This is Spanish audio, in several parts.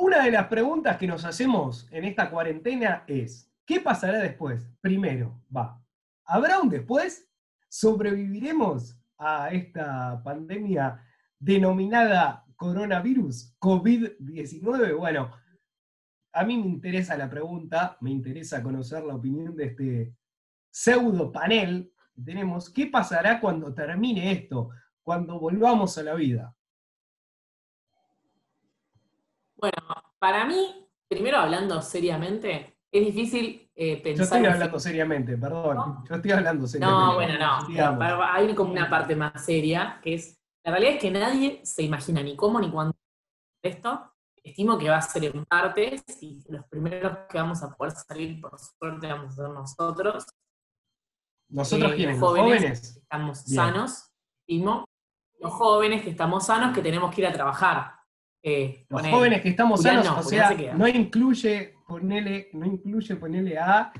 Una de las preguntas que nos hacemos en esta cuarentena es, ¿qué pasará después? Primero, va, ¿habrá un después? ¿Sobreviviremos a esta pandemia denominada coronavirus, COVID-19? Bueno, a mí me interesa la pregunta, me interesa conocer la opinión de este pseudo panel tenemos. ¿Qué pasará cuando termine esto? Cuando volvamos a la vida. Bueno, para mí, primero hablando seriamente, es difícil eh, pensar. Yo estoy hablando seriamente, perdón. Yo estoy hablando seriamente. No, bueno, no. Hay como una parte más seria, que es. La realidad es que nadie se imagina ni cómo ni cuándo esto. Estimo que va a ser en partes y los primeros que vamos a poder salir, por suerte, vamos a ser nosotros. ¿Nosotros Eh, quiénes? los ¿Los jóvenes? que Estamos Bien. sanos, estimo. Los jóvenes que estamos sanos, que tenemos que ir a trabajar. Eh, Los ponele, jóvenes que estamos Julián sanos, no, o sea, se queda. no incluye ponerle, no incluye ponerle a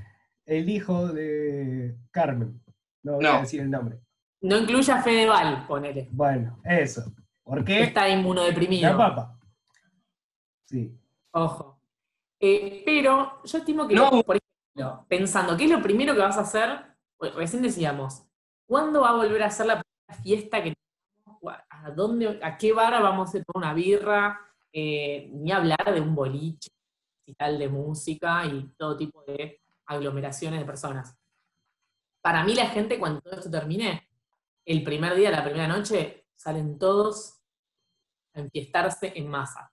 el hijo de Carmen. No voy a No. decir el nombre. No incluye a Fedeval, ponele. Bueno, eso. ¿Por qué? Está inmunodeprimido. La papa. Sí. Ojo. Eh, pero yo estimo que, No. por ejemplo, pensando, ¿qué es lo primero que vas a hacer? Pues, Recién decíamos, ¿cuándo va a volver a ser la primera fiesta que? ¿A dónde, a qué bar vamos a ir por una birra? Eh, ni hablar de un boliche y tal de música y todo tipo de aglomeraciones de personas. Para mí la gente, cuando todo esto termine, el primer día, la primera noche, salen todos a enfiestarse en masa.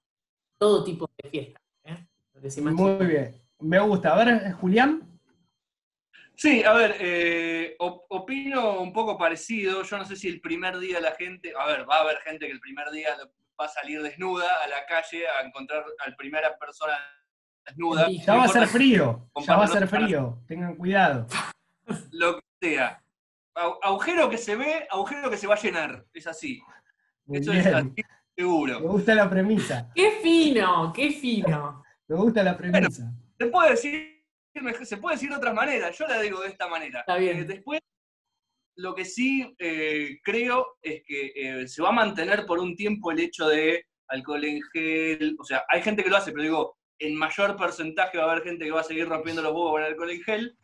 Todo tipo de fiesta. ¿eh? Muy bien. Me gusta. A ver, Julián. Sí, a ver, eh, op- opino un poco parecido. Yo no sé si el primer día la gente, a ver, va a haber gente que el primer día va a salir desnuda a la calle a encontrar al primera persona desnuda. Sí, Ya va a ser frío. Ya va a ser frío. Tengan cuidado. Lo que sea. Agujero que se ve, agujero que se va a llenar. Es así. Muy Eso es así, Me seguro. gusta la premisa. ¡Qué fino! ¡Qué fino! Me gusta la premisa. Se puede decir, se puede decir de otras maneras. Yo la digo de esta manera. Está bien. Eh, después, lo que sí eh, creo es que eh, se va a mantener por un tiempo el hecho de alcohol en gel. O sea, hay gente que lo hace, pero digo, en mayor porcentaje va a haber gente que va a seguir rompiendo los huevos con alcohol en gel.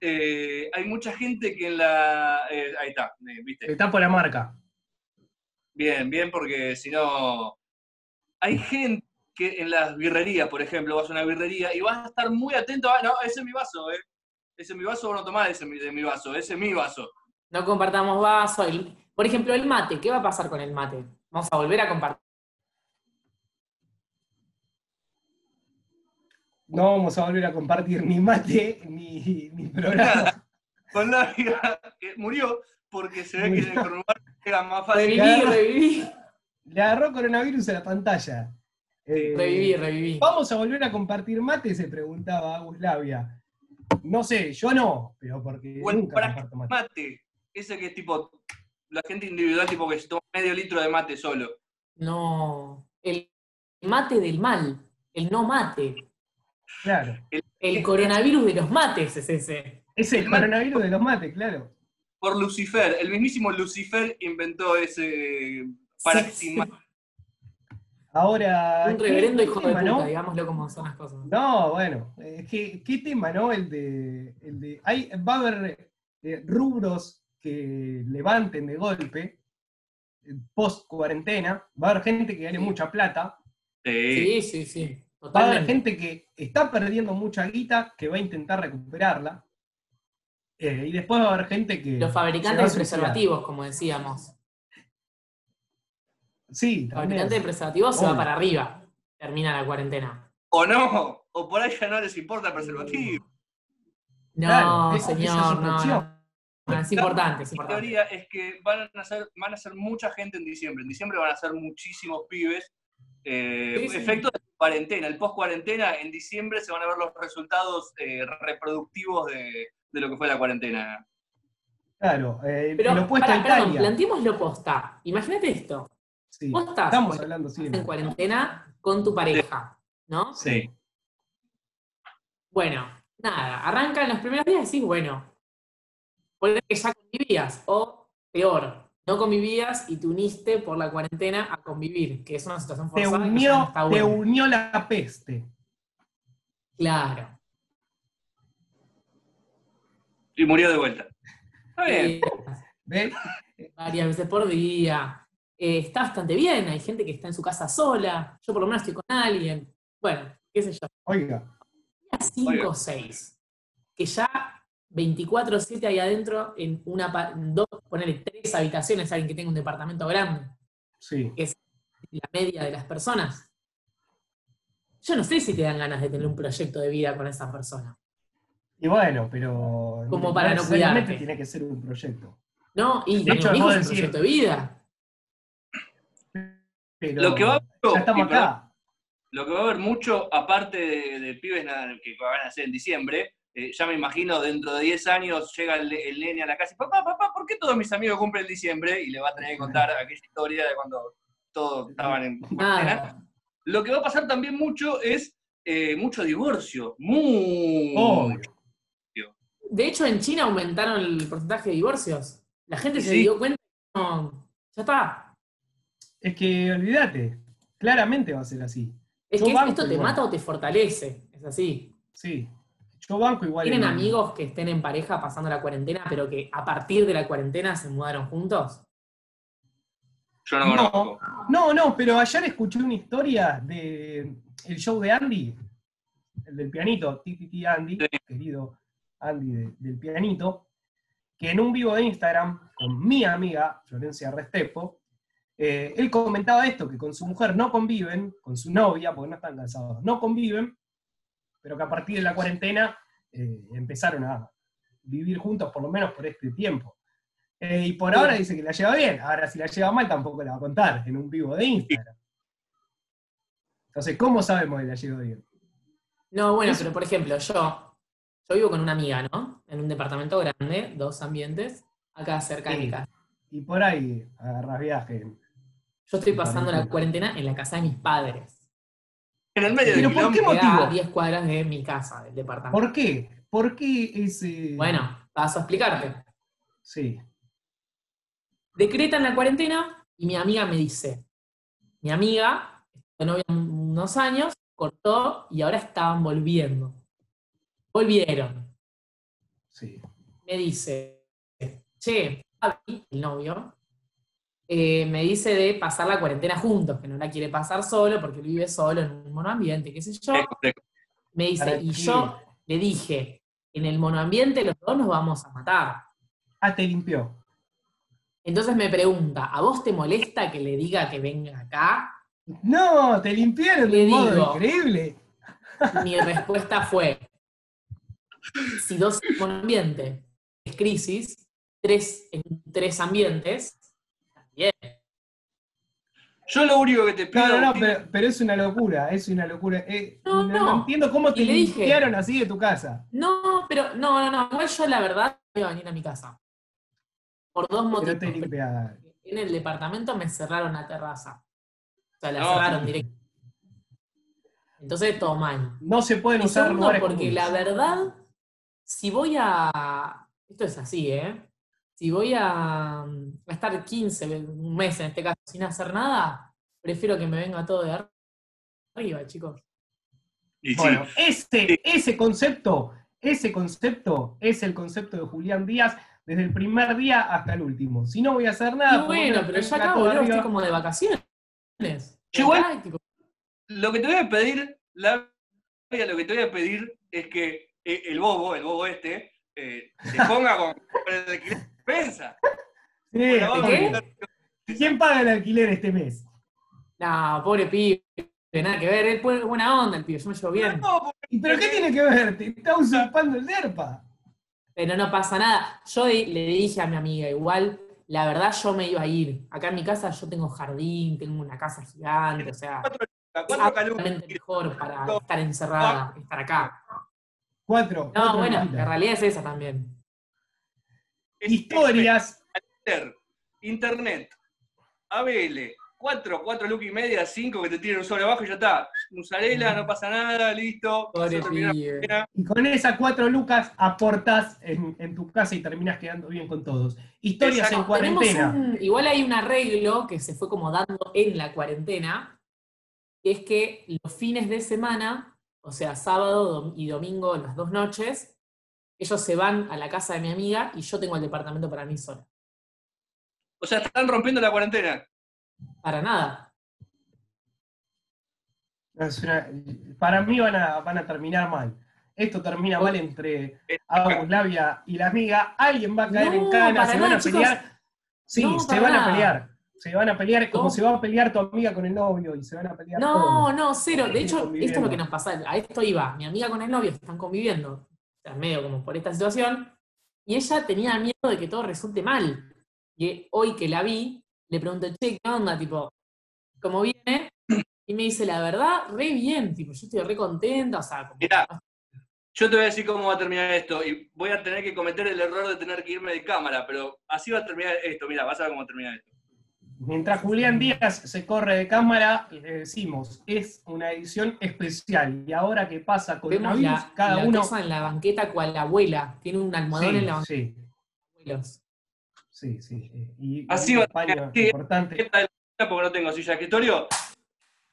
Eh, hay mucha gente que en la. ahí está, ¿viste? Está por la marca. Bien, bien, porque si no. Hay gente que en las birrerías, por ejemplo, vas a una birrería y vas a estar muy atento. Ah, no, ese es mi vaso, ¿eh? Ese es mi vaso, vos no tomás ese de mi vaso, ese es mi vaso. No compartamos vaso. el- por ejemplo, el mate. ¿Qué va a pasar con el mate? Vamos a volver a compartir. No vamos a volver a compartir ni mate ni, ni programa. Con la vida que murió porque se ve que en el coronavirus era más fácil. Reviví, reviví. Le agarró coronavirus a la pantalla. Eh, Reviví, reviví. ¿Vamos a volver a compartir mate? Se preguntaba Aguslavia. No sé, yo no, pero porque O el nunca para- comparto mate. Mate, ese que es tipo, la gente individual, tipo que se toma medio litro de mate solo. No. El mate del mal. El no mate. Claro. El coronavirus de los mates es ese. Es el El mate- coronavirus de los mates, claro. Por Lucifer, el mismísimo Lucifer inventó ese para Sí, sin sí. Ahora. Un ¿qué- reverendo hijo de tema, puta, no? digámoslo como son las cosas. No, bueno, eh, ¿qué, qué tema, no? El de. El de hay, va a haber eh, rubros que levanten de golpe, post cuarentena, va a haber gente que gane mucha plata, Sí. Sí, sí, sí. va a haber Totalmente. gente que está perdiendo mucha guita, que va a intentar recuperarla, eh, y después va a haber gente que. Los fabricantes de preservativos, como decíamos. Sí, El también. fabricante de preservativos se va para arriba. Termina la cuarentena. O no, o por ahí ya no les importa el preservativo. No, Claro, esa- esa es señor, otra no, no. No, Es importante, es importante. teoría es que van a ser, van a ser mucha gente en diciembre. En diciembre van a ser muchísimos pibes. eh, Sí, sí. Efecto de cuarentena, el post-cuarentena, en diciembre se van a ver los resultados eh, reproductivos de, de lo que fue la cuarentena. Claro, eh, Pero, lo opuesto a pará, perdón, Italia. planteémoslo posta. Imagínate esto. Sí, Vos estás, Estamos hablando estás en cuarentena con tu pareja, ¿no? Sí. Bueno, nada, arranca en los primeros días y decís, bueno, ponele que ya convivías, o peor, no convivías y te uniste por la cuarentena a convivir, que es una situación Te forzada. que no unió, te unió la peste. Claro. Y murió de vuelta. Está bien. Eh, ¿Ves? varias veces por día. Eh, está bastante bien, hay gente que está en su casa sola, yo por lo menos estoy con alguien. Bueno, qué sé yo. Oiga, 5 Oiga. o 6. Que ya 24-7 ahí adentro, en una, en dos, ponerle tres habitaciones, alguien que tenga un departamento grande, sí. la media de las personas. Yo no sé si te dan ganas de tener un proyecto de vida con esa persona. Y bueno, pero. Como para no cuidarte. tiene que ser un proyecto. ¿No? Y De hecho, vos es un proyecto de vida. Pero Lo que va- ya estamos y perdón, acá. Lo que va a haber mucho, aparte de, de pibes que van a hacer en diciembre, eh, ya me imagino dentro de 10 años llega el, el nene a la casa y papá, papá, ¿por qué todos mis amigos cumplen diciembre? Y le va a tener que contar aquella historia de cuando todos estaban en cuarentena. Lo que va a pasar también mucho es eh, mucho divorcio. Muy. Obvio. De hecho, en China aumentaron el porcentaje de divorcios. La gente se Sí. dio cuenta que no, ya está. Es que olvídate, claramente va a ser así. Es Yo que banco esto te igual. mata o te fortalece. Es así. Sí. Yo banco igual. ¿Tienen en- amigos que estén en pareja pasando la cuarentena, pero que a partir de la cuarentena se mudaron juntos? Yo no, No. conozco. No, no, pero ayer escuché una historia de el show de Andy, el del pianito, Titi Andy, Sí. querido Andy de- del pianito, que en un vivo de Instagram con mi amiga Florencia Restepo, eh, él comentaba esto, que con su mujer no conviven, con su novia, porque no están casados, no conviven, pero que a partir de la cuarentena eh, empezaron a vivir juntos por lo menos por este tiempo. Eh, y por ahora dice que la lleva bien, ahora si la lleva mal tampoco la va a contar en un vivo de Instagram. Entonces, ¿cómo sabemos que la lleva bien? No, bueno, pero por ejemplo, yo, yo vivo con una amiga, ¿no? En un departamento grande, dos ambientes, acá cerca de mi casa. Y por ahí agarras viaje. Yo estoy pasando la Cuarentena. en la casa de mis padres. En el medio ¿Pero por qué motivo? a 10 cuadras de mi casa, del departamento. ¿Por qué? ¿Por qué ese...? Bueno, paso a explicarte. Sí, Decretan la cuarentena y mi amiga me dice, mi amiga, de novia unos años, cortó y ahora estaban volviendo. Volvieron. sí. Me dice, che, Fabi, el novio, eh, me dice de pasar la cuarentena juntos, que no la quiere pasar solo porque él vive solo en un monoambiente, qué sé yo. Me dice, ¿Para y yo le dije, en el monoambiente los dos nos vamos a matar. Ah, te limpió. Entonces me pregunta, ¿a vos te molesta que le diga que venga acá? No, te limpiaron de Le un modo digo. increíble. Mi respuesta fue, si dos en un ambiente es crisis, tres en tres ambientes, también. Yo lo único que te pido. No, no, no, pero, pero es una locura, es una locura. Eh, No, no, entiendo cómo te dije- limpiaron así de tu casa. No, pero no, no, no, igual yo la verdad voy a venir a mi casa. Por dos motivos. Pero te. En el departamento me cerraron la terraza. O sea, la No. cerraron directo. Entonces todo mal. No se pueden Y usar segundo, lugares porque comunes. la verdad, si voy a. Esto es así, ¿eh? Si voy a, a estar 15, un mes en este caso, sin hacer nada, prefiero que me venga todo de arriba, chicos. Y sí, Bueno, ese, ese concepto, ese concepto es el concepto de Julián Díaz desde el primer día hasta el último. Si no voy a hacer nada, Y bueno, pero ya acá, boludo, estoy como de vacaciones. Yo igual- lo que te voy a pedir, la lo que te voy a pedir es que eh, el bobo, el bobo este, eh, se ponga con, con el alquiler de defensa. Sí, ¿Quién paga el alquiler este mes? No, pobre pibe, nada que ver, él fue buena onda el pibe, yo me llevo bien. No, porque- ¿Y pero qué tiene que ver? Te está usurpando el DERPA. Pero no pasa nada. Yo le dije a mi amiga, igual, la verdad yo me iba a ir. Acá en mi casa yo tengo jardín, tengo una casa gigante, o sea, absolutamente mejor para estar encerrada, estar acá. Cuatro. No, cuatro bueno, la realidad es esa también. Es- Historias. Internet. ABL. Cuatro, cuatro lucas y media, cinco que te tienen un sobre abajo y ya está. Musarela, no pasa nada, listo. Y con esas cuatro lucas aportas en, en tu casa y terminas quedando bien con todos. Historias en Exacto. Tenemos cuarentena. un- igual hay un arreglo que se fue como dando en la cuarentena, que es que los fines de semana, o sea, sábado y domingo en las dos noches, ellos se van a la casa de mi amiga y yo tengo el departamento para mí sola. O sea, están rompiendo la cuarentena. Para nada. Es una- para mí van a, van a terminar mal. Esto termina mal entre Agus, Labia y la amiga. Alguien va a caer en No, cana, se van nada, a pelear. chicos. Sí, No, se van a pelear. Se van a pelear como No. se va a pelear tu amiga con el novio y se van a pelear No, todos. no, cero. De hecho, esto es lo que nos pasa. A esto iba. Mi amiga con el novio están conviviendo. Medio como por esta situación. Y ella tenía miedo de que todo resulte mal. Y hoy que la vi, le pregunté, che, ¿qué onda? Tipo, ¿cómo viene? Y me dice, la verdad, re bien. Tipo, yo estoy re contenta. O sea, como- Mirá. Yo te voy a decir cómo va a terminar esto y voy a tener que cometer el error de tener que irme de cámara, pero así va a terminar esto. Mira, vas a ver cómo termina esto. Mientras Julián Díaz se corre de cámara, le decimos, es una edición especial. Y ahora que pasa con vemos la, cada la uno. en la banqueta cual la abuela. Tiene un almohadón en la banqueta sí, sí, sí, sí. Y, Así va a tener que- importante. Esta es la porque no tengo silla de escritorio.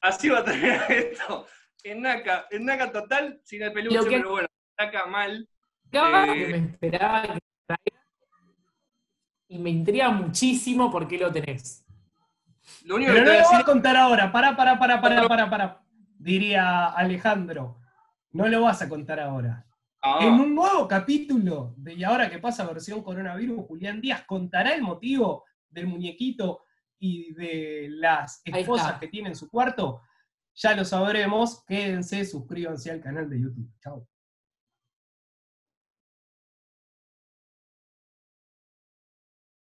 Así va a terminar esto. En Naca, en Naca total, sin el peluche, que- pero bueno, Naca mal. Eh, que me esperaba que. Y me intriga muchísimo por qué lo tenés. Lo único Pero que no lo voy a contar ahora. Pará, pará, pará, pará, pará, pará. Diría Alejandro. No lo vas a contar ahora. Ah, En un nuevo capítulo de Y ahora que pasa versión coronavirus, Julián Díaz contará el motivo del muñequito y de las esposas que tiene en su cuarto. Ya lo sabremos. Quédense, suscríbanse al canal de YouTube. Chao.